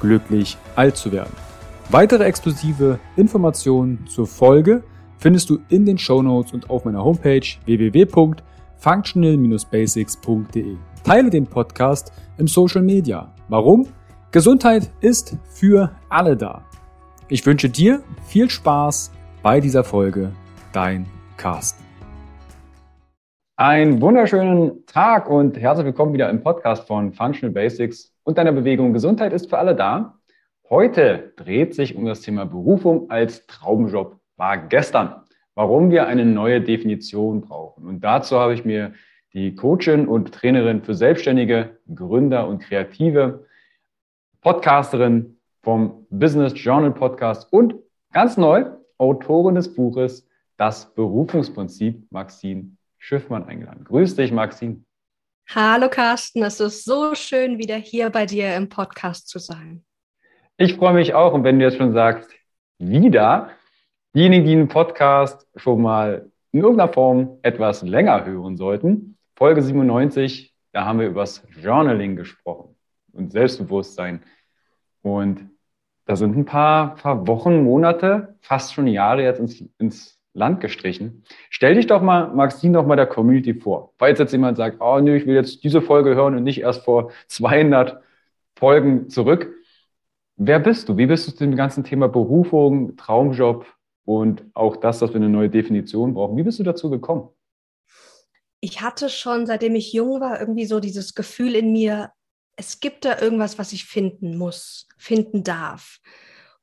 glücklich alt zu werden. Weitere exklusive Informationen zur Folge findest du in den Show Notes und auf meiner Homepage www.functional-basics.de. Teile den Podcast im Social Media. Warum? Gesundheit ist für alle da. Ich wünsche dir viel Spaß bei dieser Folge. Dein Carsten. Einen wunderschönen Tag und herzlich willkommen wieder im Podcast von Functional Basics und deiner Bewegung Gesundheit ist für alle da. Heute dreht sich um das Thema Berufung als Traumjob war gestern. Warum wir eine neue Definition brauchen. Und dazu habe ich mir die Coachin und Trainerin für Selbstständige, Gründer und Kreative, Podcasterin vom Business Journal Podcast und ganz neu Autorin des Buches Das Berufungsprinzip, Maxine Schiffmann, eingeladen. Grüß dich, Maxine. Hallo, Carsten. Es ist so schön, wieder hier bei dir im Podcast zu sein. Ich freue mich auch. Und wenn du jetzt schon sagst, wieder, diejenigen, die den Podcast schon mal in irgendeiner Form etwas länger hören sollten, Folge 97, da haben wir über das Journaling gesprochen und Selbstbewusstsein. Und da sind ein paar, paar Wochen, Monate, fast schon Jahre jetzt ins, ins Land gestrichen. Stell dich doch mal, Maxine, doch mal der Community vor. Falls jetzt jemand sagt, oh nö, ich will jetzt diese Folge hören und nicht erst vor 200 Folgen zurück. Wer bist du? Wie bist du zu dem ganzen Thema Berufung, Traumjob und auch das, dass wir eine neue Definition brauchen? Wie bist du dazu gekommen? Ich hatte schon, seitdem ich jung war, irgendwie so dieses Gefühl in mir, es gibt da irgendwas, was ich finden muss, finden darf.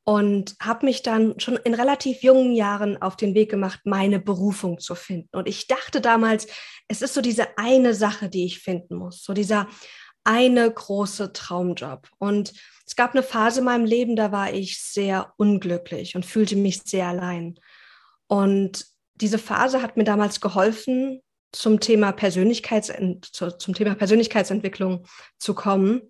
Und habe mich dann schon in relativ jungen Jahren auf den Weg gemacht, meine Berufung zu finden. Und ich dachte damals, es ist so diese eine Sache, die ich finden muss, so dieser eine große Traumjob. Und es gab eine Phase in meinem Leben, da war ich sehr unglücklich und fühlte mich sehr allein. Und diese Phase hat mir damals geholfen, zum Thema, Persönlichkeitsent zum Thema Persönlichkeitsentwicklung zu kommen.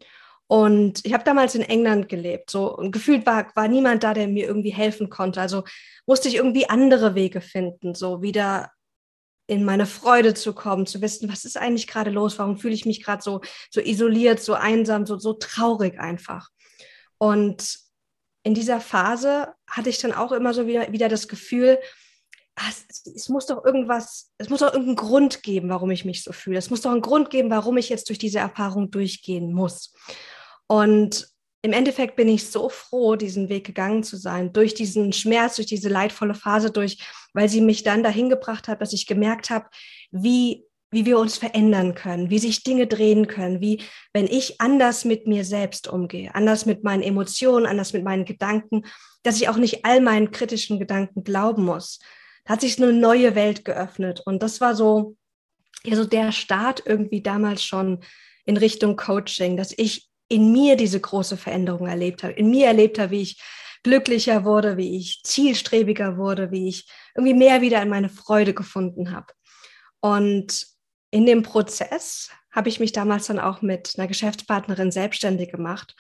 Und ich habe damals in England gelebt. So und gefühlt war, war niemand da, der mir irgendwie helfen konnte. Also musste ich irgendwie andere Wege finden, so wieder in meine Freude zu kommen, zu wissen, was ist eigentlich gerade los, warum fühle ich mich gerade so, so isoliert, so einsam, so, so traurig einfach. Und in dieser Phase hatte ich dann auch immer so wieder, wieder das Gefühl, Ah, es, es, muss doch irgendwas, es muss doch irgendeinen Grund geben, warum ich mich so fühle. Es muss doch einen Grund geben, warum ich jetzt durch diese Erfahrung durchgehen muss. Und im Endeffekt bin ich so froh, diesen Weg gegangen zu sein, durch diesen Schmerz, durch diese leidvolle Phase durch, weil sie mich dann dahin gebracht hat, dass ich gemerkt habe, wie, wie wir uns verändern können, wie sich Dinge drehen können, wie, wenn ich anders mit mir selbst umgehe, anders mit meinen Emotionen, anders mit meinen Gedanken, dass ich auch nicht all meinen kritischen Gedanken glauben muss, da hat sich eine neue Welt geöffnet. Und das war so, ja, so der Start irgendwie damals schon in Richtung Coaching, dass ich in mir diese große Veränderung erlebt habe, in mir erlebt habe, wie ich glücklicher wurde, wie ich zielstrebiger wurde, wie ich irgendwie mehr wieder in meine Freude gefunden habe. Und in dem Prozess habe ich mich damals dann auch mit einer Geschäftspartnerin selbstständig gemacht.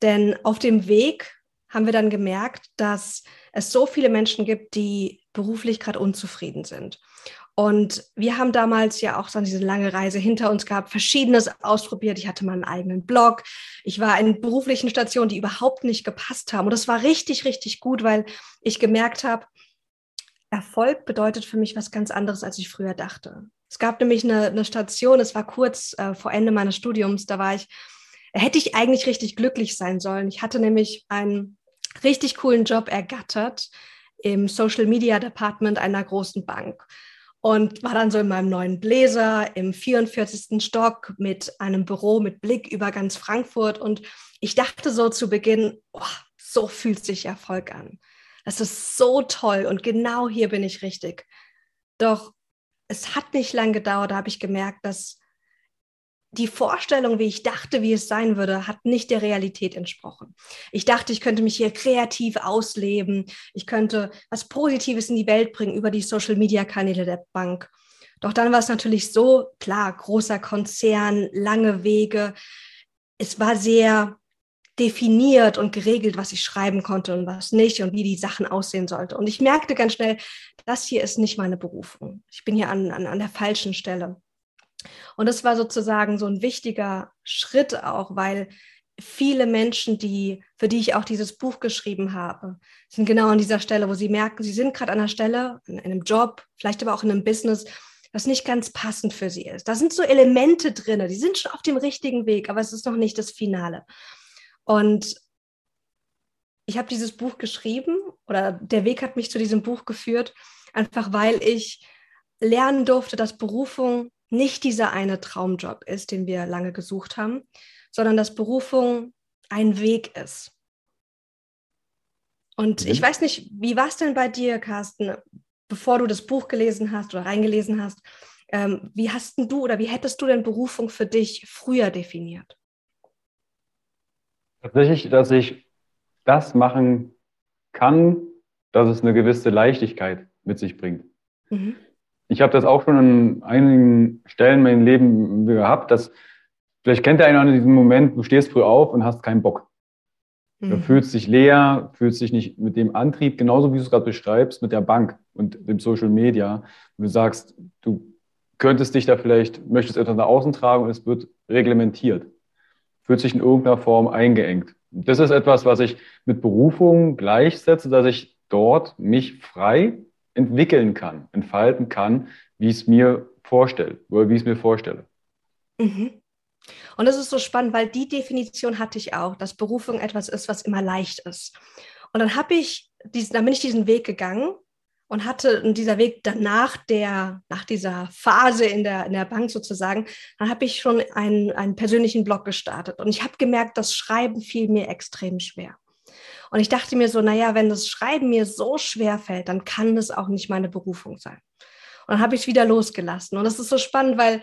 Denn auf dem Weg haben wir dann gemerkt, dass es so viele Menschen gibt, die beruflich gerade unzufrieden sind. Und wir haben damals ja auch so diese lange Reise hinter uns gehabt, verschiedenes ausprobiert. Ich hatte mal einen eigenen Blog. Ich war in beruflichen Stationen, die überhaupt nicht gepasst haben. Und das war richtig, richtig gut, weil ich gemerkt habe, Erfolg bedeutet für mich was ganz anderes, als ich früher dachte. Es gab nämlich eine, eine Station, es war kurz äh, vor Ende meines Studiums, da war ich hätte ich eigentlich richtig glücklich sein sollen. Ich hatte nämlich einen richtig coolen Job ergattert im Social Media Department einer großen Bank und war dann so in meinem neuen Bläser im 44. Stock mit einem Büro mit Blick über ganz Frankfurt und ich dachte so zu Beginn, oh, so fühlt sich Erfolg an. Das ist so toll und genau hier bin ich richtig. Doch es hat nicht lang gedauert, da habe ich gemerkt, dass die Vorstellung, wie ich dachte, wie es sein würde, hat nicht der Realität entsprochen. Ich dachte, ich könnte mich hier kreativ ausleben, ich könnte was Positives in die Welt bringen über die Social-Media-Kanäle der Bank. Doch dann war es natürlich so, klar, großer Konzern, lange Wege. Es war sehr definiert und geregelt, was ich schreiben konnte und was nicht und wie die Sachen aussehen sollte. Und ich merkte ganz schnell, das hier ist nicht meine Berufung. Ich bin hier an, an, an der falschen Stelle. Und das war sozusagen so ein wichtiger Schritt auch, weil viele Menschen, die, für die ich auch dieses Buch geschrieben habe, sind genau an dieser Stelle, wo sie merken, sie sind gerade an einer Stelle, in einem Job, vielleicht aber auch in einem Business, das nicht ganz passend für sie ist. Da sind so Elemente drin, die sind schon auf dem richtigen Weg, aber es ist noch nicht das Finale. Und ich habe dieses Buch geschrieben oder der Weg hat mich zu diesem Buch geführt, einfach weil ich lernen durfte, dass Berufung nicht dieser eine Traumjob ist, den wir lange gesucht haben, sondern dass Berufung ein Weg ist. Und mhm. ich weiß nicht, wie war es denn bei dir, Carsten, bevor du das Buch gelesen hast oder reingelesen hast? Ähm, wie hast du oder wie hättest du denn Berufung für dich früher definiert? Tatsächlich, dass ich das machen kann, dass es eine gewisse Leichtigkeit mit sich bringt. Mhm ich habe das auch schon an einigen Stellen in meinem Leben gehabt, dass vielleicht kennt der eine an diesem Moment, du stehst früh auf und hast keinen Bock. Mhm. Du fühlst dich leer, fühlst dich nicht mit dem Antrieb, genauso wie du es gerade beschreibst, mit der Bank und dem Social Media. Und du sagst, du könntest dich da vielleicht, möchtest etwas nach außen tragen und es wird reglementiert. Fühlt sich in irgendeiner Form eingeengt. Das ist etwas, was ich mit Berufung gleichsetze, dass ich dort mich frei entwickeln kann, entfalten kann, wie es mir vorstellt oder wie ich es mir vorstelle. Mhm. Und das ist so spannend, weil die Definition hatte ich auch, dass Berufung etwas ist, was immer leicht ist. Und dann habe ich diesen, dann bin ich diesen Weg gegangen und hatte dieser Weg danach der, nach dieser Phase in der, in der Bank sozusagen, dann habe ich schon einen, einen persönlichen Blog gestartet. Und ich habe gemerkt, das Schreiben fiel mir extrem schwer. Und ich dachte mir so, naja, wenn das Schreiben mir so schwer fällt, dann kann das auch nicht meine Berufung sein. Und dann habe ich wieder losgelassen. Und das ist so spannend, weil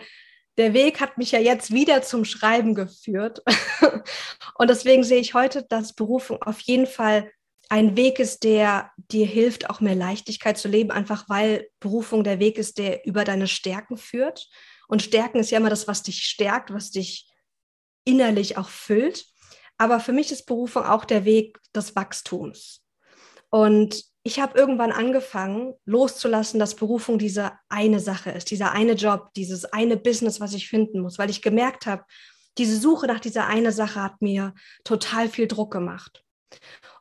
der Weg hat mich ja jetzt wieder zum Schreiben geführt. und deswegen sehe ich heute, dass Berufung auf jeden Fall ein Weg ist, der dir hilft, auch mehr Leichtigkeit zu leben, einfach weil Berufung der Weg ist, der über deine Stärken führt. Und Stärken ist ja immer das, was dich stärkt, was dich innerlich auch füllt. Aber für mich ist Berufung auch der Weg des Wachstums. Und ich habe irgendwann angefangen, loszulassen, dass Berufung diese eine Sache ist, dieser eine Job, dieses eine Business, was ich finden muss, weil ich gemerkt habe, diese Suche nach dieser eine Sache hat mir total viel Druck gemacht.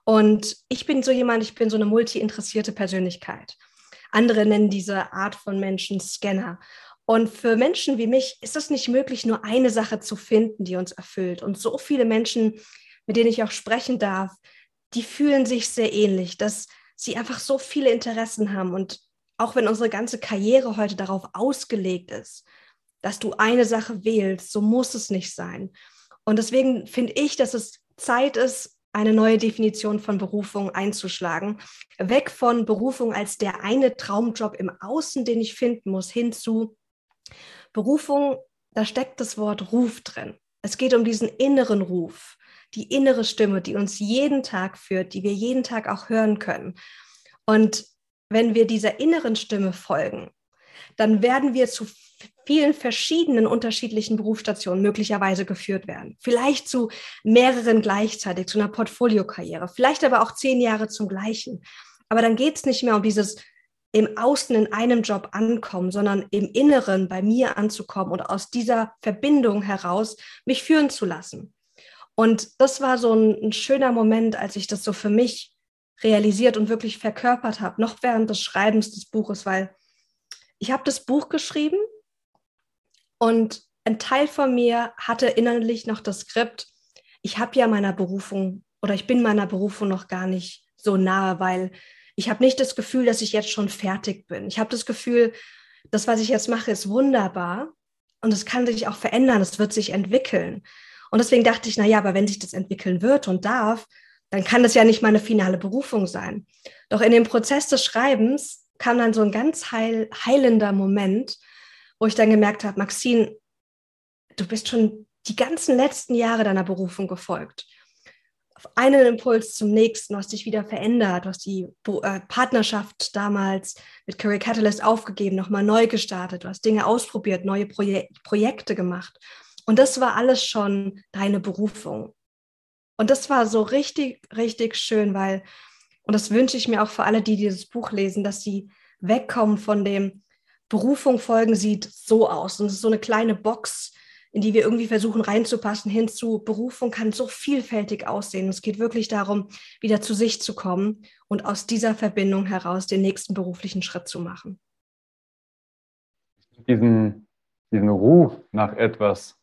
Und ich bin so jemand, ich bin so eine multi-interessierte Persönlichkeit. Andere nennen diese Art von Menschen Scanner. Und für Menschen wie mich ist es nicht möglich, nur eine Sache zu finden, die uns erfüllt. Und so viele Menschen, mit denen ich auch sprechen darf, die fühlen sich sehr ähnlich, dass sie einfach so viele Interessen haben. Und auch wenn unsere ganze Karriere heute darauf ausgelegt ist, dass du eine Sache wählst, so muss es nicht sein. Und deswegen finde ich, dass es Zeit ist, eine neue Definition von Berufung einzuschlagen. Weg von Berufung als der eine Traumjob im Außen, den ich finden muss, hin zu Berufung, da steckt das Wort Ruf drin. Es geht um diesen inneren Ruf, die innere Stimme, die uns jeden Tag führt, die wir jeden Tag auch hören können. Und wenn wir dieser inneren Stimme folgen, dann werden wir zu vielen verschiedenen unterschiedlichen Berufsstationen möglicherweise geführt werden. Vielleicht zu mehreren gleichzeitig, zu einer Portfoliokarriere, vielleicht aber auch zehn Jahre zum gleichen. Aber dann geht es nicht mehr um dieses im Außen in einem Job ankommen, sondern im Inneren bei mir anzukommen und aus dieser Verbindung heraus mich führen zu lassen. Und das war so ein, ein schöner Moment, als ich das so für mich realisiert und wirklich verkörpert habe, noch während des Schreibens des Buches, weil ich habe das Buch geschrieben und ein Teil von mir hatte innerlich noch das Skript, ich habe ja meiner Berufung oder ich bin meiner Berufung noch gar nicht so nahe, weil ich habe nicht das Gefühl, dass ich jetzt schon fertig bin. Ich habe das Gefühl, das, was ich jetzt mache, ist wunderbar und es kann sich auch verändern, es wird sich entwickeln. Und deswegen dachte ich, na ja, aber wenn sich das entwickeln wird und darf, dann kann das ja nicht meine finale Berufung sein. Doch in dem Prozess des Schreibens kam dann so ein ganz heil, heilender Moment, wo ich dann gemerkt habe, Maxine, du bist schon die ganzen letzten Jahre deiner Berufung gefolgt. Einen Impuls zum nächsten, hast dich wieder verändert, hast die äh, Partnerschaft damals mit Career Catalyst aufgegeben, nochmal neu gestartet, du hast Dinge ausprobiert, neue Proje Projekte gemacht. Und das war alles schon deine Berufung. Und das war so richtig, richtig schön, weil, und das wünsche ich mir auch für alle, die dieses Buch lesen, dass sie wegkommen von dem Berufung folgen sieht so aus. Und es ist so eine kleine Box, in die wir irgendwie versuchen reinzupassen, hinzu. Berufung kann so vielfältig aussehen. Es geht wirklich darum, wieder zu sich zu kommen und aus dieser Verbindung heraus den nächsten beruflichen Schritt zu machen. Diesen, diesen Ruf nach etwas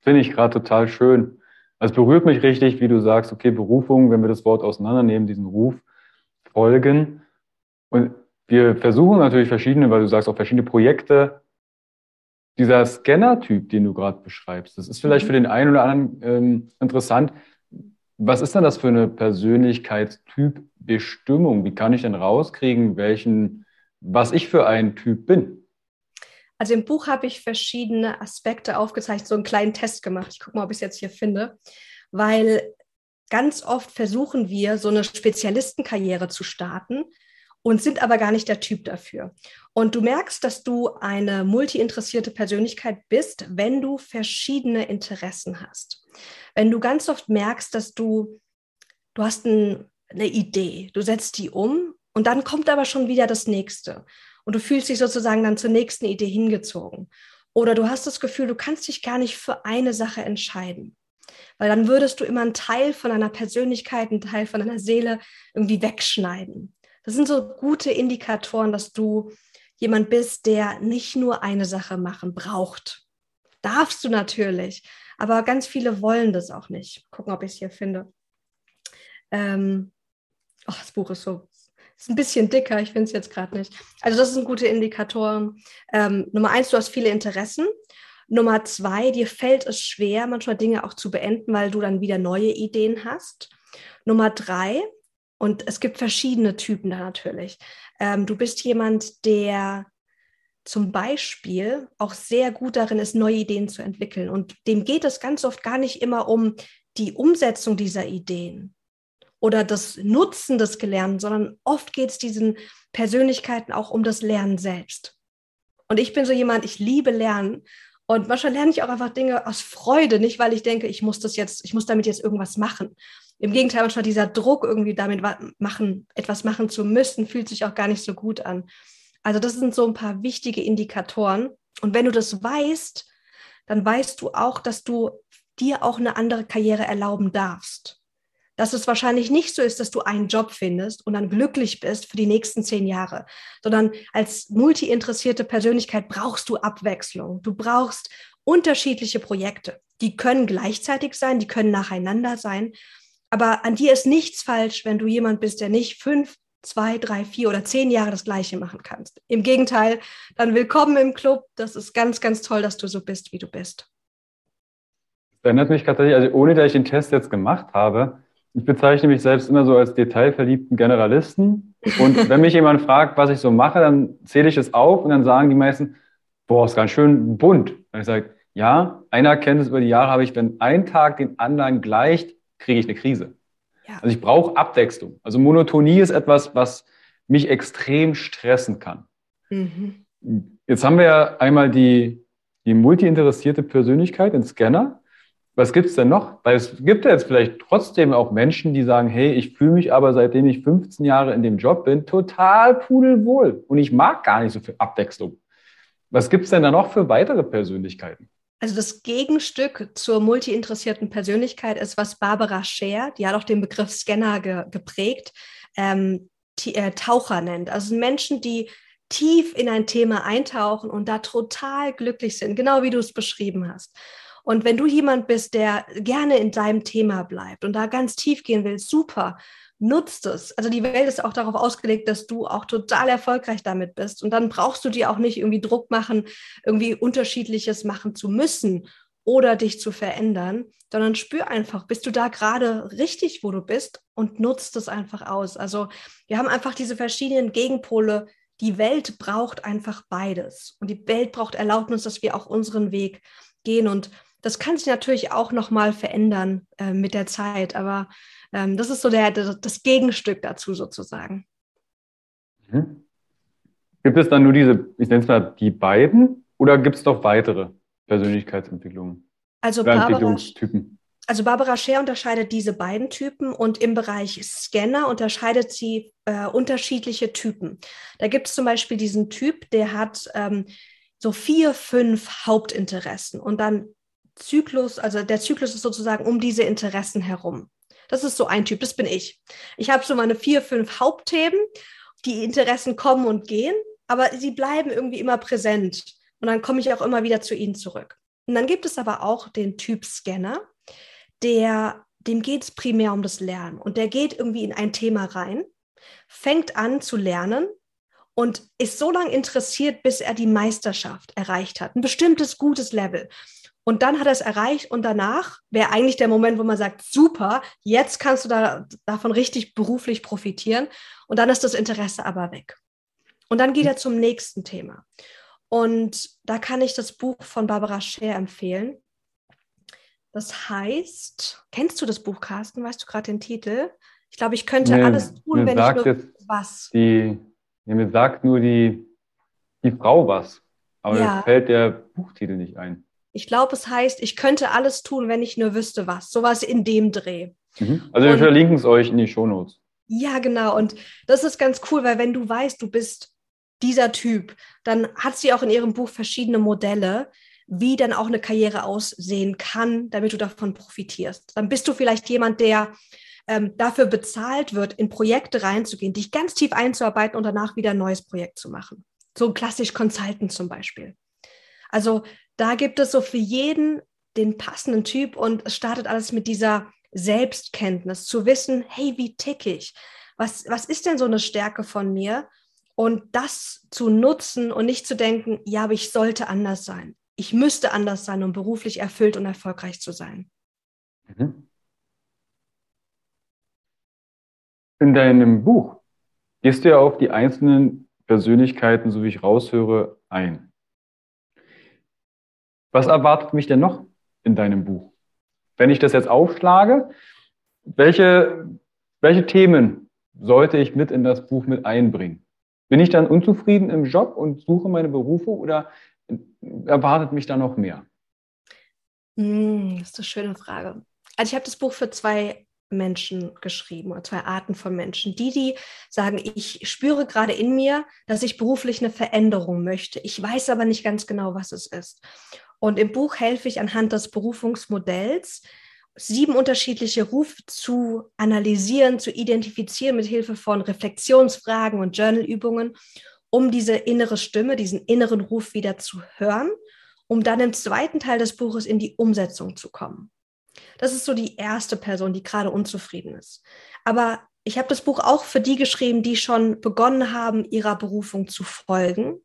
finde ich gerade total schön. Es berührt mich richtig, wie du sagst, okay, Berufung, wenn wir das Wort auseinandernehmen, diesen Ruf folgen. Und wir versuchen natürlich verschiedene, weil du sagst auch verschiedene Projekte. Dieser Scanner-Typ, den du gerade beschreibst, das ist vielleicht mhm. für den einen oder anderen ähm, interessant. Was ist denn das für eine Persönlichkeitstyp-Bestimmung? Wie kann ich denn rauskriegen, welchen, was ich für ein Typ bin? Also im Buch habe ich verschiedene Aspekte aufgezeichnet, so einen kleinen Test gemacht. Ich gucke mal, ob ich es jetzt hier finde, weil ganz oft versuchen wir, so eine Spezialistenkarriere zu starten und sind aber gar nicht der Typ dafür. Und du merkst, dass du eine multi-interessierte Persönlichkeit bist, wenn du verschiedene Interessen hast. Wenn du ganz oft merkst, dass du, du hast ein, eine Idee, du setzt die um und dann kommt aber schon wieder das nächste. Und du fühlst dich sozusagen dann zur nächsten Idee hingezogen. Oder du hast das Gefühl, du kannst dich gar nicht für eine Sache entscheiden. Weil dann würdest du immer einen Teil von deiner Persönlichkeit, einen Teil von deiner Seele irgendwie wegschneiden. Das sind so gute Indikatoren, dass du jemand bist, der nicht nur eine Sache machen braucht. Darfst du natürlich, aber ganz viele wollen das auch nicht. Gucken, ob ich es hier finde. Ähm, oh, das Buch ist so ist ein bisschen dicker, ich finde es jetzt gerade nicht. Also das ist ein guter Indikator. Ähm, Nummer eins, du hast viele Interessen. Nummer zwei, dir fällt es schwer, manchmal Dinge auch zu beenden, weil du dann wieder neue Ideen hast. Nummer drei, und es gibt verschiedene Typen da natürlich. Ähm, du bist jemand, der zum Beispiel auch sehr gut darin ist, neue Ideen zu entwickeln. Und dem geht es ganz oft gar nicht immer um die Umsetzung dieser Ideen, oder das Nutzen des Gelernten, sondern oft geht es diesen Persönlichkeiten auch um das Lernen selbst. Und ich bin so jemand, ich liebe Lernen. Und manchmal lerne ich auch einfach Dinge aus Freude, nicht weil ich denke, ich muss das jetzt, ich muss damit jetzt irgendwas machen. Im Gegenteil, manchmal dieser Druck, irgendwie damit machen, etwas machen zu müssen, fühlt sich auch gar nicht so gut an. Also das sind so ein paar wichtige Indikatoren. Und wenn du das weißt, dann weißt du auch, dass du dir auch eine andere Karriere erlauben darfst dass es wahrscheinlich nicht so ist, dass du einen Job findest und dann glücklich bist für die nächsten zehn Jahre, sondern als multi-interessierte Persönlichkeit brauchst du Abwechslung. Du brauchst unterschiedliche Projekte. Die können gleichzeitig sein, die können nacheinander sein. Aber an dir ist nichts falsch, wenn du jemand bist, der nicht fünf, zwei, drei, vier oder zehn Jahre das Gleiche machen kannst. Im Gegenteil, dann willkommen im Club. Das ist ganz, ganz toll, dass du so bist, wie du bist. Das erinnert mich tatsächlich, also ohne dass ich den Test jetzt gemacht habe, ich bezeichne mich selbst immer so als detailverliebten Generalisten. Und wenn mich jemand fragt, was ich so mache, dann zähle ich es auf und dann sagen die meisten, boah, ist ganz schön bunt. Und ich sage, ja, eine Erkenntnis über die Jahre habe ich, wenn ein Tag den anderen gleicht, kriege ich eine Krise. Ja. Also ich brauche Abwechslung. Also Monotonie ist etwas, was mich extrem stressen kann. Mhm. Jetzt haben wir ja einmal die, die multi-interessierte Persönlichkeit, den Scanner was gibt's denn noch? Weil es gibt ja jetzt vielleicht trotzdem auch Menschen, die sagen, hey, ich fühle mich aber seitdem ich 15 Jahre in dem Job bin, total pudelwohl und ich mag gar nicht so viel Abwechslung. Was gibt's denn da noch für weitere Persönlichkeiten? Also das Gegenstück zur multi-interessierten Persönlichkeit ist, was Barbara Scher, die hat auch den Begriff Scanner ge geprägt, ähm, äh, Taucher nennt. Also Menschen, die tief in ein Thema eintauchen und da total glücklich sind, genau wie du es beschrieben hast. Und wenn du jemand bist, der gerne in deinem Thema bleibt und da ganz tief gehen will, super, nutzt es. Also die Welt ist auch darauf ausgelegt, dass du auch total erfolgreich damit bist. Und dann brauchst du dir auch nicht irgendwie Druck machen, irgendwie unterschiedliches machen zu müssen oder dich zu verändern, sondern spür einfach, bist du da gerade richtig, wo du bist und nutzt es einfach aus. Also wir haben einfach diese verschiedenen Gegenpole. Die Welt braucht einfach beides und die Welt braucht Erlaubnis, dass wir auch unseren Weg gehen und das kann sich natürlich auch nochmal verändern äh, mit der Zeit, aber ähm, das ist so der, das Gegenstück dazu sozusagen. Mhm. Gibt es dann nur diese, ich nenne es mal die beiden oder gibt es doch weitere? Persönlichkeitsentwicklung. Also Barbara, also Barbara Scher unterscheidet diese beiden Typen und im Bereich Scanner unterscheidet sie äh, unterschiedliche Typen. Da gibt es zum Beispiel diesen Typ, der hat ähm, so vier, fünf Hauptinteressen und dann Zyklus, also der Zyklus ist sozusagen um diese Interessen herum. Das ist so ein Typ, das bin ich. Ich habe so meine vier, fünf Hauptthemen, die Interessen kommen und gehen, aber sie bleiben irgendwie immer präsent. Und dann komme ich auch immer wieder zu ihnen zurück. Und dann gibt es aber auch den Typ Scanner, der, dem geht es primär um das Lernen. Und der geht irgendwie in ein Thema rein, fängt an zu lernen und ist so lange interessiert, bis er die Meisterschaft erreicht hat. Ein bestimmtes gutes Level. Und dann hat er es erreicht und danach wäre eigentlich der Moment, wo man sagt, super, jetzt kannst du da, davon richtig beruflich profitieren. Und dann ist das Interesse aber weg. Und dann geht er zum nächsten Thema. Und da kann ich das Buch von Barbara Scher empfehlen. Das heißt, kennst du das Buch, Carsten? Weißt du gerade den Titel? Ich glaube, ich könnte nee, alles tun, wenn ich nur was. Die, mir sagt nur die, die Frau was. Aber ja. mir fällt der Buchtitel nicht ein. Ich glaube, es heißt, ich könnte alles tun, wenn ich nur wüsste was. Sowas in dem Dreh. Mhm. Also wir verlinken es euch in die Shownotes. Ja, genau. Und das ist ganz cool, weil wenn du weißt, du bist dieser Typ, dann hat sie auch in ihrem Buch verschiedene Modelle, wie dann auch eine Karriere aussehen kann, damit du davon profitierst. Dann bist du vielleicht jemand, der ähm, dafür bezahlt wird, in Projekte reinzugehen, dich ganz tief einzuarbeiten und danach wieder ein neues Projekt zu machen. So klassisch Consultant zum Beispiel. Also da gibt es so für jeden den passenden Typ und es startet alles mit dieser Selbstkenntnis, zu wissen, hey, wie tick ich? Was, was ist denn so eine Stärke von mir? Und das zu nutzen und nicht zu denken, ja, aber ich sollte anders sein. Ich müsste anders sein, um beruflich erfüllt und erfolgreich zu sein. Mhm. In deinem Buch gehst du ja auf die einzelnen Persönlichkeiten, so wie ich raushöre, ein. Was erwartet mich denn noch in deinem Buch? Wenn ich das jetzt aufschlage, welche, welche Themen sollte ich mit in das Buch mit einbringen? Bin ich dann unzufrieden im Job und suche meine Berufe oder erwartet mich da noch mehr? Hm, das ist eine schöne Frage. Also ich habe das Buch für zwei Menschen geschrieben oder zwei Arten von Menschen. Die, die sagen, ich spüre gerade in mir, dass ich beruflich eine Veränderung möchte. Ich weiß aber nicht ganz genau, was es ist. Und im Buch helfe ich anhand des Berufungsmodells sieben unterschiedliche Rufe zu analysieren, zu identifizieren mit Hilfe von Reflexionsfragen und Journalübungen, um diese innere Stimme, diesen inneren Ruf wieder zu hören, um dann im zweiten Teil des Buches in die Umsetzung zu kommen. Das ist so die erste Person, die gerade unzufrieden ist. Aber ich habe das Buch auch für die geschrieben, die schon begonnen haben, ihrer Berufung zu folgen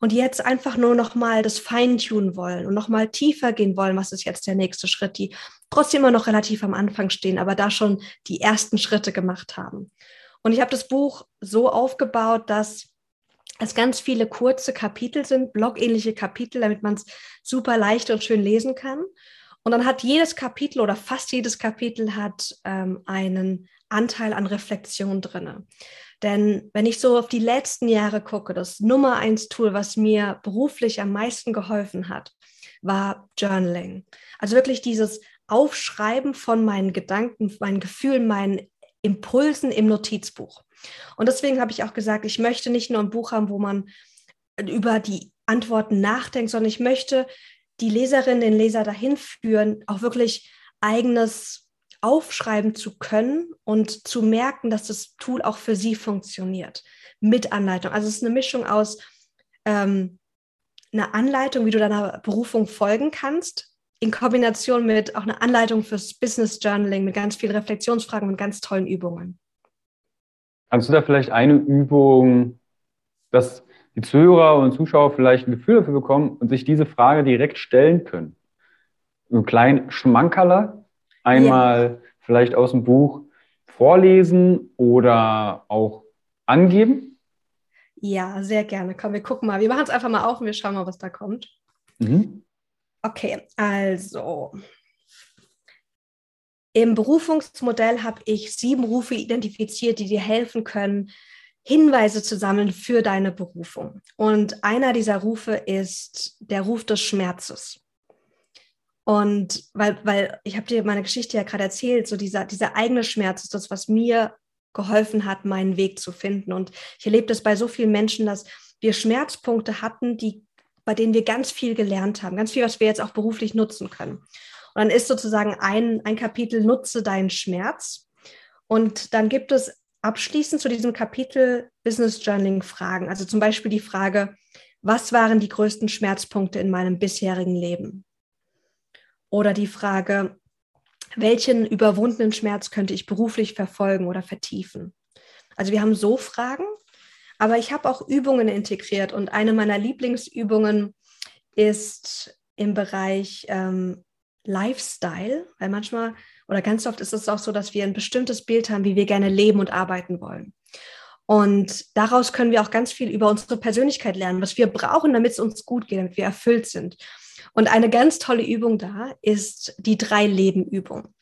und jetzt einfach nur noch mal das Feintunen wollen und noch mal tiefer gehen wollen, was ist jetzt der nächste Schritt, die trotzdem immer noch relativ am Anfang stehen, aber da schon die ersten Schritte gemacht haben. Und ich habe das Buch so aufgebaut, dass es ganz viele kurze Kapitel sind, blogähnliche Kapitel, damit man es super leicht und schön lesen kann. Und dann hat jedes Kapitel oder fast jedes Kapitel hat ähm, einen Anteil an Reflexion drinne. Denn wenn ich so auf die letzten Jahre gucke, das Nummer eins Tool, was mir beruflich am meisten geholfen hat, war Journaling. Also wirklich dieses Aufschreiben von meinen Gedanken, meinen Gefühlen, meinen Impulsen im Notizbuch. Und deswegen habe ich auch gesagt, ich möchte nicht nur ein Buch haben, wo man über die Antworten nachdenkt, sondern ich möchte die Leserin, den Leser dahin führen, auch wirklich eigenes aufschreiben zu können und zu merken, dass das Tool auch für sie funktioniert. Mit Anleitung. Also es ist eine Mischung aus ähm, einer Anleitung, wie du deiner Berufung folgen kannst, in Kombination mit auch einer Anleitung fürs Business Journaling mit ganz vielen Reflexionsfragen und ganz tollen Übungen. Kannst du da vielleicht eine Übung, dass die Zuhörer und Zuschauer vielleicht ein Gefühl dafür bekommen und sich diese Frage direkt stellen können? Einen kleinen Schmankerler, einmal ja. vielleicht aus dem Buch vorlesen oder auch angeben? Ja, sehr gerne. Komm, wir gucken mal. Wir machen es einfach mal auf und wir schauen mal, was da kommt. Mhm. Okay, also im Berufungsmodell habe ich sieben Rufe identifiziert, die dir helfen können, Hinweise zu sammeln für deine Berufung. Und einer dieser Rufe ist der Ruf des Schmerzes. Und weil, weil ich habe dir meine Geschichte ja gerade erzählt, so dieser, dieser eigene Schmerz ist das, was mir geholfen hat, meinen Weg zu finden. Und ich erlebe das bei so vielen Menschen, dass wir Schmerzpunkte hatten, die, bei denen wir ganz viel gelernt haben, ganz viel, was wir jetzt auch beruflich nutzen können. Und dann ist sozusagen ein, ein Kapitel, nutze deinen Schmerz. Und dann gibt es abschließend zu diesem Kapitel Business Journaling Fragen. Also zum Beispiel die Frage, was waren die größten Schmerzpunkte in meinem bisherigen Leben? Oder die Frage, welchen überwundenen Schmerz könnte ich beruflich verfolgen oder vertiefen? Also wir haben so Fragen, aber ich habe auch Übungen integriert und eine meiner Lieblingsübungen ist im Bereich ähm, Lifestyle, weil manchmal oder ganz oft ist es auch so, dass wir ein bestimmtes Bild haben, wie wir gerne leben und arbeiten wollen. Und daraus können wir auch ganz viel über unsere Persönlichkeit lernen, was wir brauchen, damit es uns gut geht, damit wir erfüllt sind. Und eine ganz tolle Übung da ist die Drei-Leben-Übung.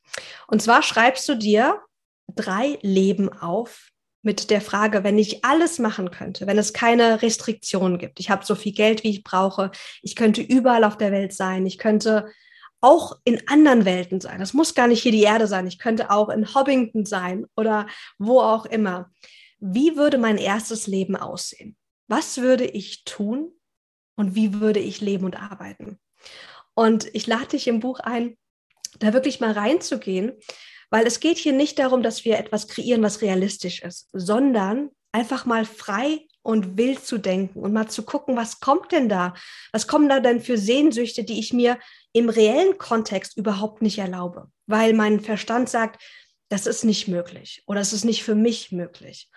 Und zwar schreibst du dir drei Leben auf mit der Frage, wenn ich alles machen könnte, wenn es keine Restriktionen gibt. Ich habe so viel Geld, wie ich brauche. Ich könnte überall auf der Welt sein. Ich könnte auch in anderen Welten sein. Das muss gar nicht hier die Erde sein. Ich könnte auch in Hobbington sein oder wo auch immer. Wie würde mein erstes Leben aussehen? Was würde ich tun und wie würde ich leben und arbeiten? Und ich lade dich im Buch ein, da wirklich mal reinzugehen, weil es geht hier nicht darum, dass wir etwas kreieren, was realistisch ist, sondern einfach mal frei und wild zu denken und mal zu gucken, was kommt denn da? Was kommen da denn für Sehnsüchte, die ich mir im reellen Kontext überhaupt nicht erlaube, weil mein Verstand sagt, das ist nicht möglich oder es ist nicht für mich möglich.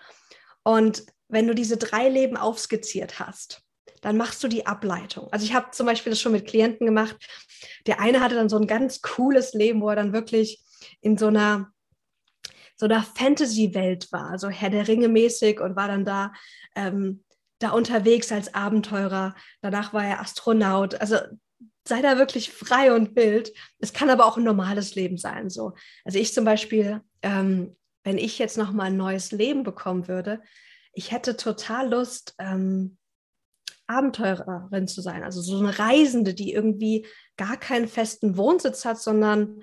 Und wenn du diese drei Leben aufskizziert hast, dann machst du die Ableitung. Also ich habe zum Beispiel das schon mit Klienten gemacht. Der eine hatte dann so ein ganz cooles Leben, wo er dann wirklich in so einer so einer Fantasy-Welt war, so Herr der Ringe mäßig und war dann da ähm, da unterwegs als Abenteurer. Danach war er Astronaut. Also sei da wirklich frei und wild. Es kann aber auch ein normales Leben sein. So. Also ich zum Beispiel, ähm, wenn ich jetzt noch mal ein neues Leben bekommen würde, ich hätte total Lust, ähm, Abenteurerin zu sein. Also so eine Reisende, die irgendwie gar keinen festen Wohnsitz hat, sondern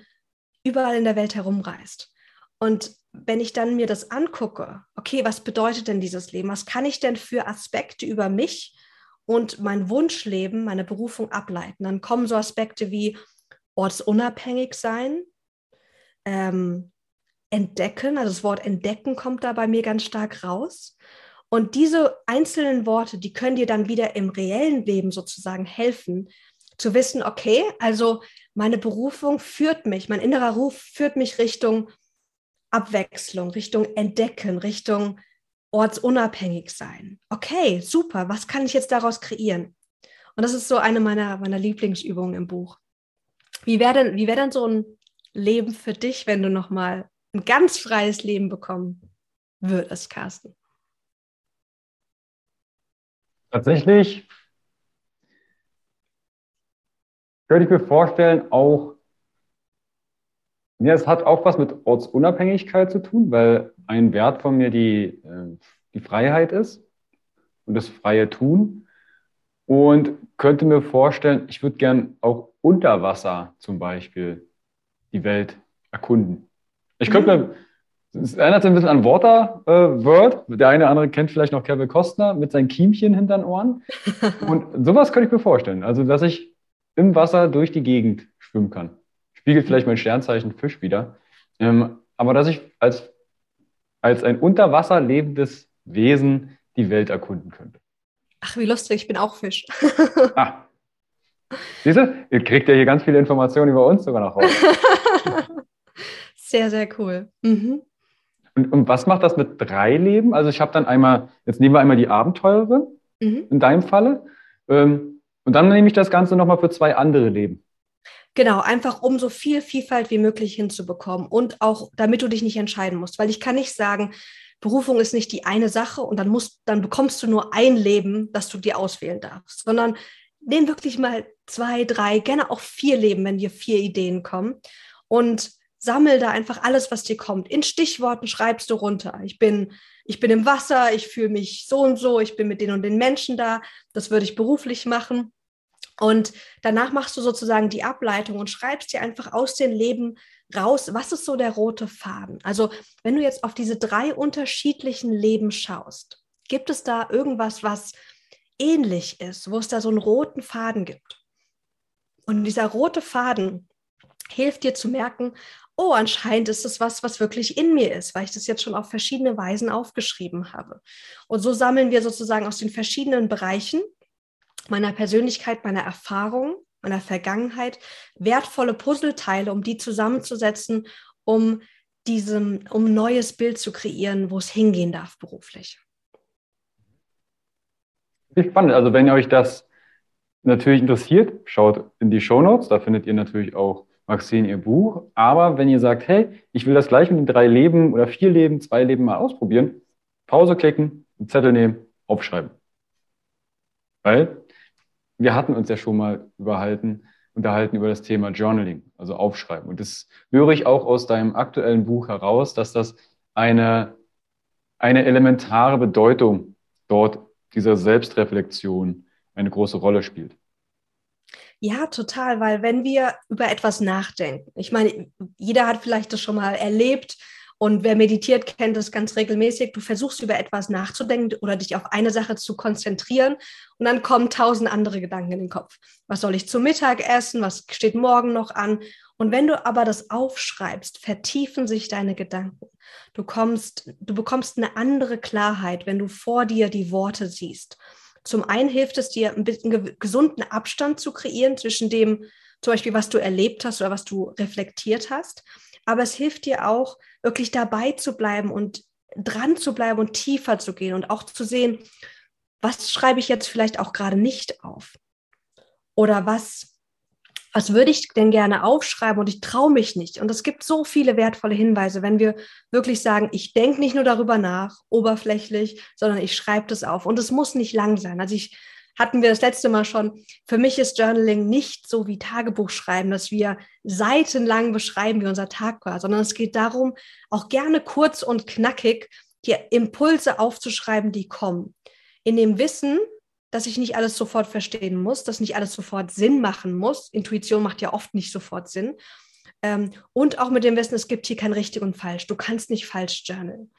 überall in der Welt herumreist. Und wenn ich dann mir das angucke, okay, was bedeutet denn dieses Leben? Was kann ich denn für Aspekte über mich und mein Wunschleben, meine Berufung ableiten? Dann kommen so Aspekte wie ortsunabhängig sein, ähm, entdecken, also das Wort entdecken kommt da bei mir ganz stark raus. Und diese einzelnen Worte, die können dir dann wieder im reellen Leben sozusagen helfen, zu wissen, okay, also meine Berufung führt mich, mein innerer Ruf führt mich Richtung Abwechslung, Richtung Entdecken, Richtung ortsunabhängig sein. Okay, super, was kann ich jetzt daraus kreieren? Und das ist so eine meiner, meiner Lieblingsübungen im Buch. Wie wäre denn, wär denn so ein Leben für dich, wenn du nochmal ein ganz freies Leben bekommen würdest, Carsten? Tatsächlich könnte ich mir vorstellen, auch, ja, es hat auch was mit Ortsunabhängigkeit zu tun, weil ein Wert von mir die, äh, die Freiheit ist und das freie Tun. Und könnte mir vorstellen, ich würde gern auch unter Wasser zum Beispiel die Welt erkunden. Ich könnte mhm. mir es erinnert sich ein bisschen an Waterworld. Äh, Der eine oder andere kennt vielleicht noch Kevin Costner mit seinen Kiemchen hinter den Ohren. Und sowas könnte ich mir vorstellen. Also, dass ich im Wasser durch die Gegend schwimmen kann. Spiegelt vielleicht mein Sternzeichen Fisch wieder. Ähm, aber dass ich als, als ein unter Wasser lebendes Wesen die Welt erkunden könnte. Ach, wie lustig, ich bin auch Fisch. ah. Siehst du, ihr kriegt ja hier ganz viele Informationen über uns sogar noch raus. sehr, sehr cool. Mhm. Und, und, was macht das mit drei Leben? Also ich habe dann einmal, jetzt nehmen wir einmal die Abenteurerin mhm. in deinem Falle. Ähm, und dann nehme ich das Ganze nochmal für zwei andere Leben. Genau, einfach um so viel Vielfalt wie möglich hinzubekommen und auch, damit du dich nicht entscheiden musst. Weil ich kann nicht sagen, Berufung ist nicht die eine Sache und dann musst, dann bekommst du nur ein Leben, das du dir auswählen darfst, sondern nimm wirklich mal zwei, drei, gerne auch vier Leben, wenn dir vier Ideen kommen und sammel da einfach alles, was dir kommt. In Stichworten schreibst du runter. Ich bin, ich bin im Wasser, ich fühle mich so und so, ich bin mit den und den Menschen da. Das würde ich beruflich machen. Und danach machst du sozusagen die Ableitung und schreibst dir einfach aus dem Leben raus, was ist so der rote Faden? Also wenn du jetzt auf diese drei unterschiedlichen Leben schaust, gibt es da irgendwas, was ähnlich ist, wo es da so einen roten Faden gibt? Und dieser rote Faden hilft dir zu merken, oh, anscheinend ist es was, was wirklich in mir ist, weil ich das jetzt schon auf verschiedene Weisen aufgeschrieben habe. Und so sammeln wir sozusagen aus den verschiedenen Bereichen meiner Persönlichkeit, meiner Erfahrung, meiner Vergangenheit wertvolle Puzzleteile, um die zusammenzusetzen, um diesem, um ein neues Bild zu kreieren, wo es hingehen darf beruflich. Spannend. Also wenn euch das natürlich interessiert, schaut in die Show Notes. Da findet ihr natürlich auch Maxine ihr Buch. Aber wenn ihr sagt, hey, ich will das gleich mit den drei Leben oder vier Leben, zwei Leben mal ausprobieren, Pause klicken, einen Zettel nehmen, aufschreiben. Weil wir hatten uns ja schon mal überhalten, unterhalten über das Thema Journaling, also Aufschreiben. Und das höre ich auch aus deinem aktuellen Buch heraus, dass das eine, eine elementare Bedeutung dort dieser Selbstreflexion eine große Rolle spielt. Ja, total, weil wenn wir über etwas nachdenken, ich meine, jeder hat vielleicht das schon mal erlebt, und wer meditiert, kennt das ganz regelmäßig. Du versuchst über etwas nachzudenken oder dich auf eine Sache zu konzentrieren und dann kommen tausend andere Gedanken in den Kopf. Was soll ich zum Mittag essen? Was steht morgen noch an? Und wenn du aber das aufschreibst, vertiefen sich deine Gedanken. Du kommst, du bekommst eine andere Klarheit, wenn du vor dir die Worte siehst. Zum einen hilft es dir, ein bisschen gesunden Abstand zu kreieren zwischen dem, zum Beispiel, was du erlebt hast oder was du reflektiert hast aber es hilft dir auch, wirklich dabei zu bleiben und dran zu bleiben und tiefer zu gehen und auch zu sehen, was schreibe ich jetzt vielleicht auch gerade nicht auf? Oder was, was würde ich denn gerne aufschreiben und ich traue mich nicht? Und es gibt so viele wertvolle Hinweise, wenn wir wirklich sagen, ich denke nicht nur darüber nach, oberflächlich, sondern ich schreibe das auf. Und es muss nicht lang sein. Also ich hatten wir das letzte Mal schon. Für mich ist Journaling nicht so wie Tagebuch schreiben, dass wir seitenlang beschreiben, wie unser Tag war, sondern es geht darum, auch gerne kurz und knackig die Impulse aufzuschreiben, die kommen. In dem Wissen, dass ich nicht alles sofort verstehen muss, dass nicht alles sofort Sinn machen muss. Intuition macht ja oft nicht sofort Sinn. Ähm, und auch mit dem Wissen, es gibt hier kein richtig und falsch. Du kannst nicht falsch journalen.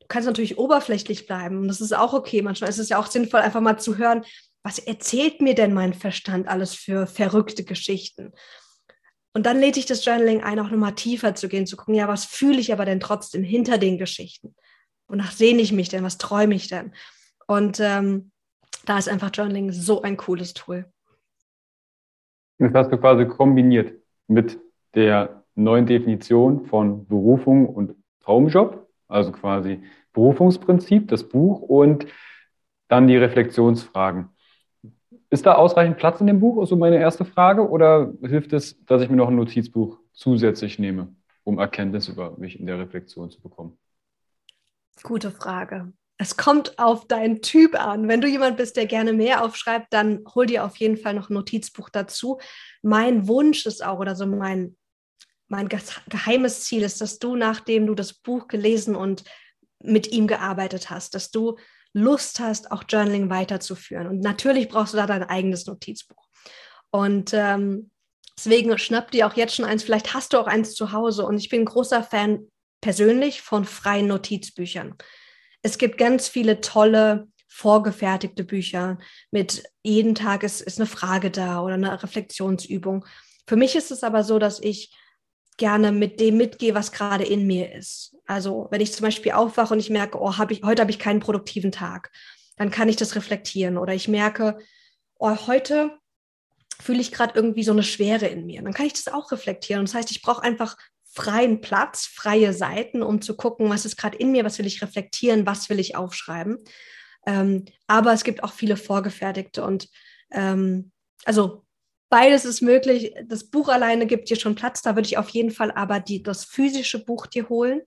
Du kannst natürlich oberflächlich bleiben und das ist auch okay. Manchmal ist es ja auch sinnvoll, einfach mal zu hören, was erzählt mir denn mein Verstand alles für verrückte Geschichten? Und dann lädt ich das Journaling ein, auch nochmal tiefer zu gehen, zu gucken, ja, was fühle ich aber denn trotzdem hinter den Geschichten? Wonach sehne ich mich denn? Was träume ich denn? Und ähm, da ist einfach Journaling so ein cooles Tool. Das hast du quasi kombiniert mit der neuen Definition von Berufung und Traumjob, also quasi Berufungsprinzip, das Buch und dann die Reflexionsfragen. Ist da ausreichend Platz in dem Buch? Ist so meine erste Frage. Oder hilft es, dass ich mir noch ein Notizbuch zusätzlich nehme, um Erkenntnis über mich in der Reflexion zu bekommen? Gute Frage. Es kommt auf deinen Typ an. Wenn du jemand bist, der gerne mehr aufschreibt, dann hol dir auf jeden Fall noch ein Notizbuch dazu. Mein Wunsch ist auch, oder so mein, mein geheimes Ziel ist, dass du, nachdem du das Buch gelesen und mit ihm gearbeitet hast, dass du Lust hast, auch Journaling weiterzuführen. Und natürlich brauchst du da dein eigenes Notizbuch. Und ähm, deswegen schnapp dir auch jetzt schon eins. Vielleicht hast du auch eins zu Hause. Und ich bin großer Fan persönlich von freien Notizbüchern. Es gibt ganz viele tolle vorgefertigte Bücher mit jeden Tag ist, ist eine Frage da oder eine Reflexionsübung. Für mich ist es aber so, dass ich gerne mit dem mitgehe, was gerade in mir ist. Also wenn ich zum Beispiel aufwache und ich merke, oh, hab ich, heute habe ich keinen produktiven Tag, dann kann ich das reflektieren. Oder ich merke, oh, heute fühle ich gerade irgendwie so eine Schwere in mir. Dann kann ich das auch reflektieren. Das heißt, ich brauche einfach freien Platz, freie Seiten, um zu gucken, was ist gerade in mir, was will ich reflektieren, was will ich aufschreiben. Ähm, aber es gibt auch viele vorgefertigte und ähm, also beides ist möglich. Das Buch alleine gibt dir schon Platz, da würde ich auf jeden Fall aber die, das physische Buch dir holen,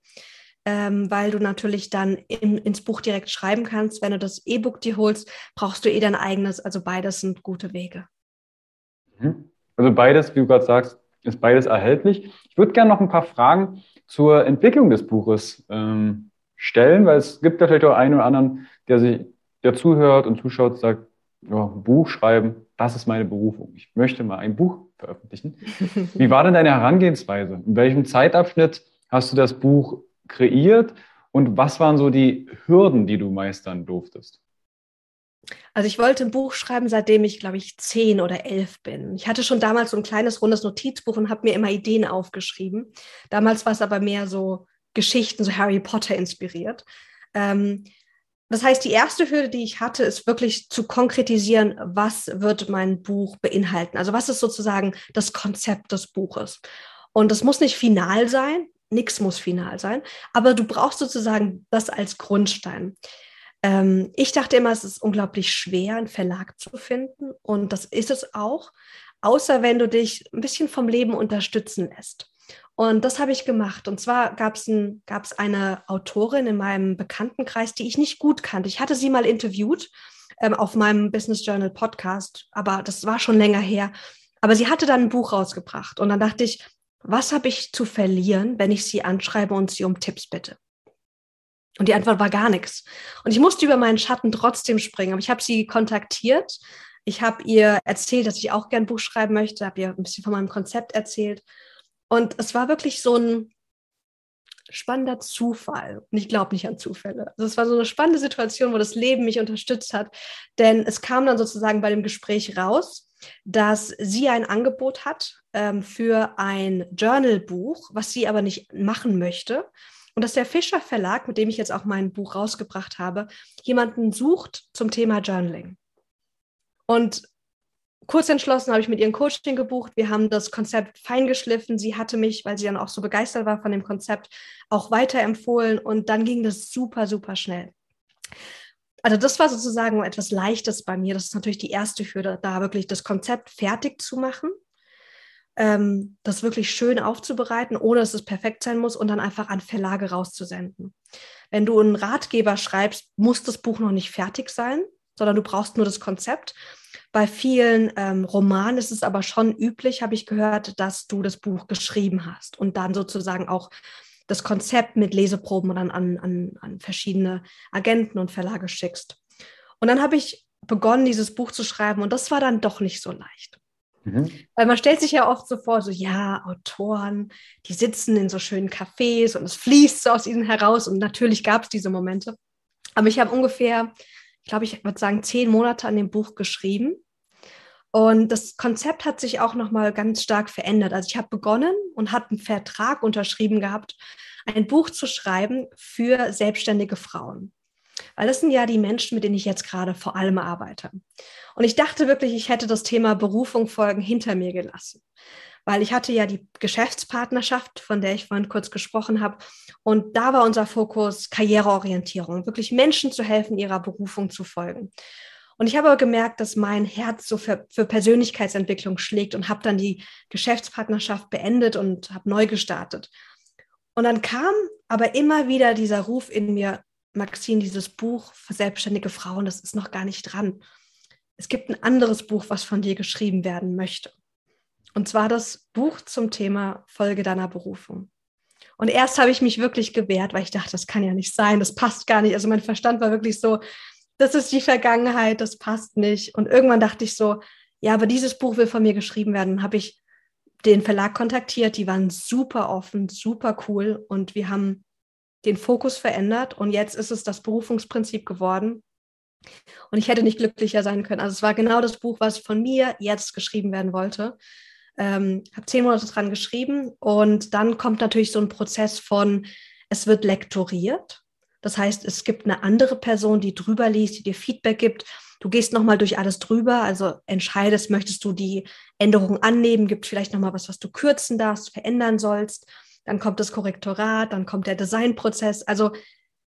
ähm, weil du natürlich dann in, ins Buch direkt schreiben kannst. Wenn du das E-Book dir holst, brauchst du eh dein eigenes. Also beides sind gute Wege. Mhm. Also beides, wie du gerade sagst, ist beides erhältlich. Ich würde gerne noch ein paar Fragen zur Entwicklung des Buches ähm, stellen, weil es gibt ja vielleicht auch einen oder anderen, der sich, der zuhört und zuschaut, sagt, ja, Buch schreiben, das ist meine Berufung. Ich möchte mal ein Buch veröffentlichen. Wie war denn deine Herangehensweise? In welchem Zeitabschnitt hast du das Buch kreiert und was waren so die Hürden, die du meistern durftest? Also ich wollte ein Buch schreiben, seitdem ich, glaube ich, zehn oder elf bin. Ich hatte schon damals so ein kleines rundes Notizbuch und habe mir immer Ideen aufgeschrieben. Damals war es aber mehr so Geschichten, so Harry Potter inspiriert. Ähm, das heißt, die erste Hürde, die ich hatte, ist wirklich zu konkretisieren, was wird mein Buch beinhalten. Also was ist sozusagen das Konzept des Buches. Und das muss nicht final sein, nichts muss final sein, aber du brauchst sozusagen das als Grundstein. Ähm, ich dachte immer, es ist unglaublich schwer, einen Verlag zu finden und das ist es auch, außer wenn du dich ein bisschen vom Leben unterstützen lässt. Und das habe ich gemacht. Und zwar gab es ein, eine Autorin in meinem Bekanntenkreis, die ich nicht gut kannte. Ich hatte sie mal interviewt ähm, auf meinem Business Journal Podcast, aber das war schon länger her. Aber sie hatte dann ein Buch rausgebracht. Und dann dachte ich, was habe ich zu verlieren, wenn ich sie anschreibe und sie um Tipps bitte? Und die Antwort war gar nichts. Und ich musste über meinen Schatten trotzdem springen. Aber ich habe sie kontaktiert. Ich habe ihr erzählt, dass ich auch gern ein Buch schreiben möchte, habe ihr ein bisschen von meinem Konzept erzählt. Und es war wirklich so ein spannender Zufall. Und ich glaube nicht an Zufälle. Also es war so eine spannende Situation, wo das Leben mich unterstützt hat. Denn es kam dann sozusagen bei dem Gespräch raus, dass sie ein Angebot hat ähm, für ein Journalbuch, was sie aber nicht machen möchte. Und dass der Fischer Verlag, mit dem ich jetzt auch mein Buch rausgebracht habe, jemanden sucht zum Thema Journaling. Und kurz entschlossen habe ich mit ihrem Coaching gebucht. Wir haben das Konzept feingeschliffen. Sie hatte mich, weil sie dann auch so begeistert war von dem Konzept, auch weiterempfohlen. Und dann ging das super, super schnell. Also das war sozusagen etwas Leichtes bei mir. Das ist natürlich die erste Hürde, da wirklich das Konzept fertig zu machen ähm, das wirklich schön aufzubereiten, ohne dass es perfekt sein muss und dann einfach an Verlage rauszusenden. Wenn du einen Ratgeber schreibst, muss das Buch noch nicht fertig sein, sondern du brauchst nur das Konzept. Bei vielen ähm, Romanen ist es aber schon üblich, habe ich gehört, dass du das Buch geschrieben hast und dann sozusagen auch das Konzept mit Leseproben dann an, an, an verschiedene Agenten und Verlage schickst. Und dann habe ich begonnen, dieses Buch zu schreiben und das war dann doch nicht so leicht. Mhm. Weil man stellt sich ja oft so vor, so ja, Autoren, die sitzen in so schönen Cafés und es fließt so aus ihnen heraus und natürlich gab es diese Momente. Aber ich habe ungefähr, ich glaube, ich würde sagen, zehn Monate an dem Buch geschrieben. Und das Konzept hat sich auch nochmal ganz stark verändert. Also ich habe begonnen und hatte einen Vertrag unterschrieben gehabt, ein Buch zu schreiben für selbstständige Frauen. Weil das sind ja die Menschen, mit denen ich jetzt gerade vor allem arbeite. Und ich dachte wirklich, ich hätte das Thema Berufung folgen hinter mir gelassen. Weil ich hatte ja die Geschäftspartnerschaft, von der ich vorhin kurz gesprochen habe. Und da war unser Fokus Karriereorientierung, wirklich Menschen zu helfen, ihrer Berufung zu folgen. Und ich habe aber gemerkt, dass mein Herz so für, für Persönlichkeitsentwicklung schlägt und habe dann die Geschäftspartnerschaft beendet und habe neu gestartet. Und dann kam aber immer wieder dieser Ruf in mir, Maxine, dieses Buch für selbstständige Frauen, das ist noch gar nicht dran. Es gibt ein anderes Buch, was von dir geschrieben werden möchte. Und zwar das Buch zum Thema Folge deiner Berufung. Und erst habe ich mich wirklich gewehrt, weil ich dachte, das kann ja nicht sein, das passt gar nicht. Also mein Verstand war wirklich so, das ist die Vergangenheit, das passt nicht. Und irgendwann dachte ich so, ja, aber dieses Buch will von mir geschrieben werden. Habe ich den Verlag kontaktiert, die waren super offen, super cool und wir haben den Fokus verändert und jetzt ist es das Berufungsprinzip geworden. Und ich hätte nicht glücklicher sein können. Also es war genau das Buch, was von mir jetzt geschrieben werden wollte. Ähm, habe zehn Monate dran geschrieben und dann kommt natürlich so ein Prozess von, es wird lektoriert. Das heißt, es gibt eine andere Person, die drüber liest, die dir Feedback gibt. du gehst nochmal durch alles drüber, also entscheidest, möchtest du die Änderung annehmen, gibt vielleicht nochmal was, was du kürzen darfst, verändern sollst. Dann kommt das Korrektorat, dann kommt der Designprozess. Also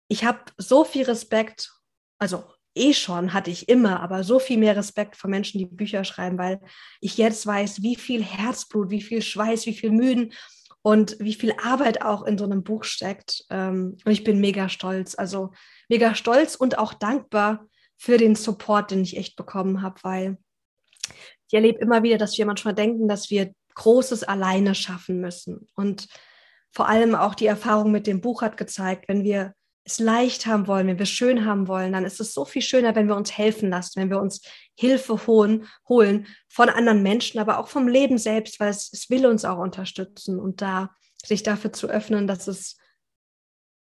ich habe so viel Respekt, also eh schon hatte ich immer, aber so viel mehr Respekt vor Menschen, die Bücher schreiben, weil ich jetzt weiß, wie viel Herzblut, wie viel Schweiß, wie viel Mühen und wie viel Arbeit auch in so einem Buch steckt. Ähm, und ich bin mega stolz, also mega stolz und auch dankbar für den Support, den ich echt bekommen habe, weil ich erlebe immer wieder, dass wir manchmal denken, dass wir Großes alleine schaffen müssen. Und vor allem auch die Erfahrung mit dem Buch hat gezeigt, wenn wir es leicht haben wollen, wenn wir schön haben wollen, dann ist es so viel schöner, wenn wir uns helfen lassen, wenn wir uns Hilfe holen, holen von anderen Menschen, aber auch vom Leben selbst, weil es, es will uns auch unterstützen und da sich dafür zu öffnen, dass es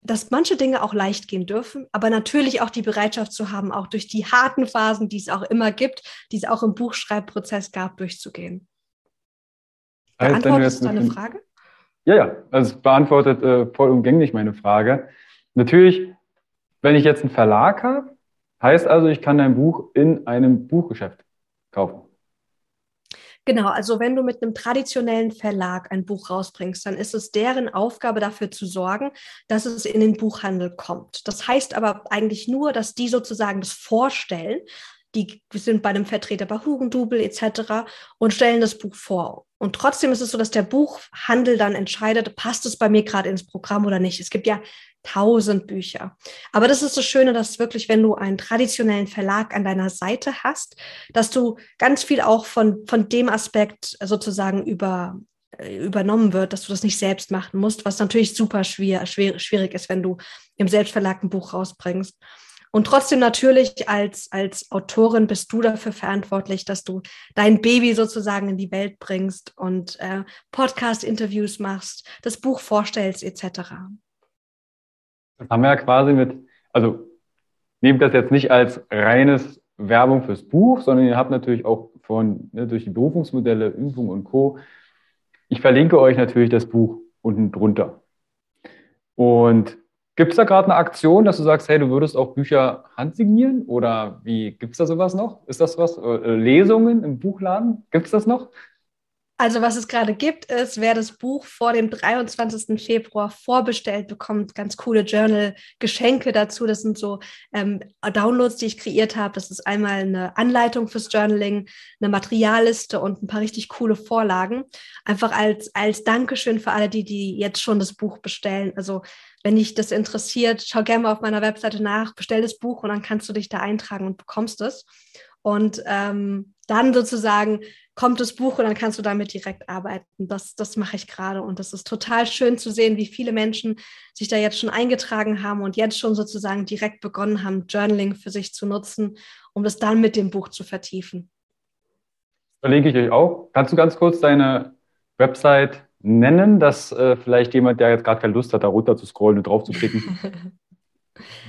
dass manche Dinge auch leicht gehen dürfen, aber natürlich auch die Bereitschaft zu haben, auch durch die harten Phasen, die es auch immer gibt, die es auch im Buchschreibprozess gab, durchzugehen. Beantwortest du deine Frage? Ja, ja, also es beantwortet äh, vollumgänglich meine Frage. Natürlich, wenn ich jetzt einen Verlag habe, heißt also, ich kann dein Buch in einem Buchgeschäft kaufen. Genau, also wenn du mit einem traditionellen Verlag ein Buch rausbringst, dann ist es deren Aufgabe dafür zu sorgen, dass es in den Buchhandel kommt. Das heißt aber eigentlich nur, dass die sozusagen das vorstellen. Die sind bei einem Vertreter bei Hugendubel etc. und stellen das Buch vor. Und trotzdem ist es so, dass der Buchhandel dann entscheidet, passt es bei mir gerade ins Programm oder nicht. Es gibt ja tausend Bücher. Aber das ist das Schöne, dass wirklich, wenn du einen traditionellen Verlag an deiner Seite hast, dass du ganz viel auch von, von dem Aspekt sozusagen über, äh, übernommen wird, dass du das nicht selbst machen musst, was natürlich super schwer, schwer, schwierig ist, wenn du im Selbstverlag ein Buch rausbringst. Und trotzdem natürlich als, als Autorin bist du dafür verantwortlich, dass du dein Baby sozusagen in die Welt bringst und äh, Podcast-Interviews machst, das Buch vorstellst etc. Das haben wir ja quasi mit, also nehmt das jetzt nicht als reines Werbung fürs Buch, sondern ihr habt natürlich auch von, ne, durch die Berufungsmodelle, Übung und Co. Ich verlinke euch natürlich das Buch unten drunter. Und gibt es da gerade eine Aktion, dass du sagst, hey, du würdest auch Bücher handsignieren? Oder wie gibt es da sowas noch? Ist das was? Äh, Lesungen im Buchladen? Gibt es das noch? Also was es gerade gibt, ist, wer das Buch vor dem 23. Februar vorbestellt, bekommt ganz coole Journal-Geschenke dazu. Das sind so ähm, Downloads, die ich kreiert habe. Das ist einmal eine Anleitung fürs Journaling, eine Materialliste und ein paar richtig coole Vorlagen. Einfach als, als Dankeschön für alle, die, die jetzt schon das Buch bestellen. Also wenn dich das interessiert, schau gerne mal auf meiner Webseite nach, bestell das Buch und dann kannst du dich da eintragen und bekommst es. Und ähm, dann sozusagen kommt das Buch und dann kannst du damit direkt arbeiten. Das, das mache ich gerade und das ist total schön zu sehen, wie viele Menschen sich da jetzt schon eingetragen haben und jetzt schon sozusagen direkt begonnen haben, Journaling für sich zu nutzen, um das dann mit dem Buch zu vertiefen. Verlinke ich euch auch. Kannst du ganz kurz deine Website nennen, dass äh, vielleicht jemand, der jetzt gerade keine Lust hat, da runter zu scrollen und drauf zu klicken.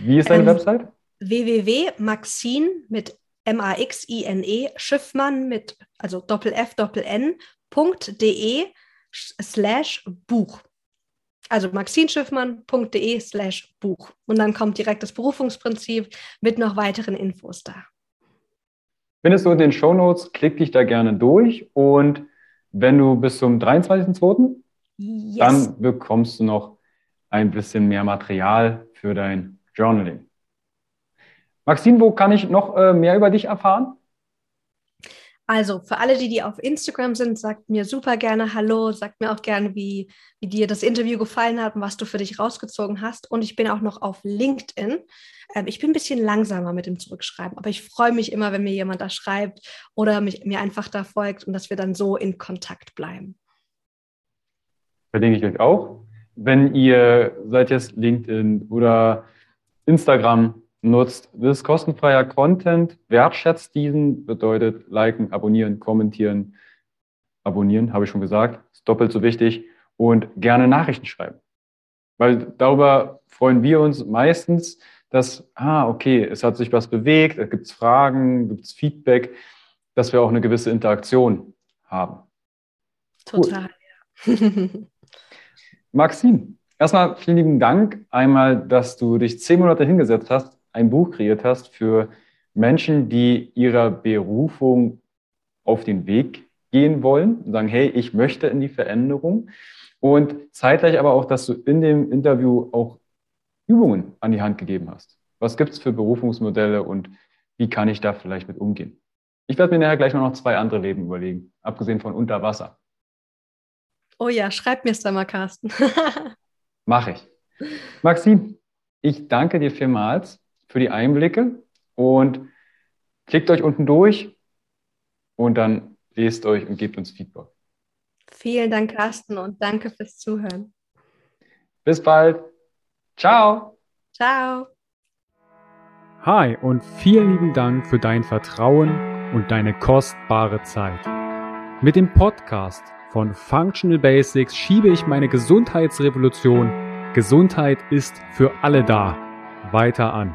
Wie ist deine ähm, Website? www.maxine mit M-A-X-I-N-E, Schiffmann mit, also Doppel-F, Doppel-N.de slash Buch. Also maxinschiffmann.de slash Buch. Und dann kommt direkt das Berufungsprinzip mit noch weiteren Infos da. Findest du in den Show Notes, klick dich da gerne durch und wenn du bis zum 23.02. Yes. dann bekommst du noch ein bisschen mehr Material für dein Journaling. Maxine, wo kann ich noch äh, mehr über dich erfahren? Also für alle, die, die auf Instagram sind, sagt mir super gerne Hallo, sagt mir auch gerne, wie, wie dir das Interview gefallen hat und was du für dich rausgezogen hast. Und ich bin auch noch auf LinkedIn. Ähm, ich bin ein bisschen langsamer mit dem Zurückschreiben, aber ich freue mich immer, wenn mir jemand da schreibt oder mich, mir einfach da folgt und dass wir dann so in Kontakt bleiben. Verlinke ich euch auch. Wenn ihr seid jetzt LinkedIn oder Instagram nutzt. Das ist kostenfreier Content, wertschätzt diesen, bedeutet liken, abonnieren, kommentieren. Abonnieren, habe ich schon gesagt, ist doppelt so wichtig. Und gerne Nachrichten schreiben. Weil darüber freuen wir uns meistens, dass, ah, okay, es hat sich was bewegt, es gibt Fragen, gibt es Feedback, dass wir auch eine gewisse Interaktion haben. Total, ja. Maxim, erstmal vielen lieben Dank einmal, dass du dich zehn Monate hingesetzt hast, ein Buch kreiert hast für Menschen, die ihrer Berufung auf den Weg gehen wollen und sagen, hey, ich möchte in die Veränderung. Und zeitgleich aber auch, dass du in dem Interview auch Übungen an die Hand gegeben hast. Was gibt es für Berufungsmodelle und wie kann ich da vielleicht mit umgehen? Ich werde mir nachher gleich noch zwei andere Leben überlegen, abgesehen von unter Wasser. Oh ja, schreib mir es da mal, Carsten. Mache ich. Maxim, ich danke dir vielmals für die Einblicke und klickt euch unten durch und dann lest euch und gebt uns Feedback. Vielen Dank, Carsten, und danke fürs Zuhören. Bis bald. Ciao. Ciao. Hi und vielen lieben Dank für dein Vertrauen und deine kostbare Zeit. Mit dem Podcast von Functional Basics schiebe ich meine Gesundheitsrevolution Gesundheit ist für alle da weiter an.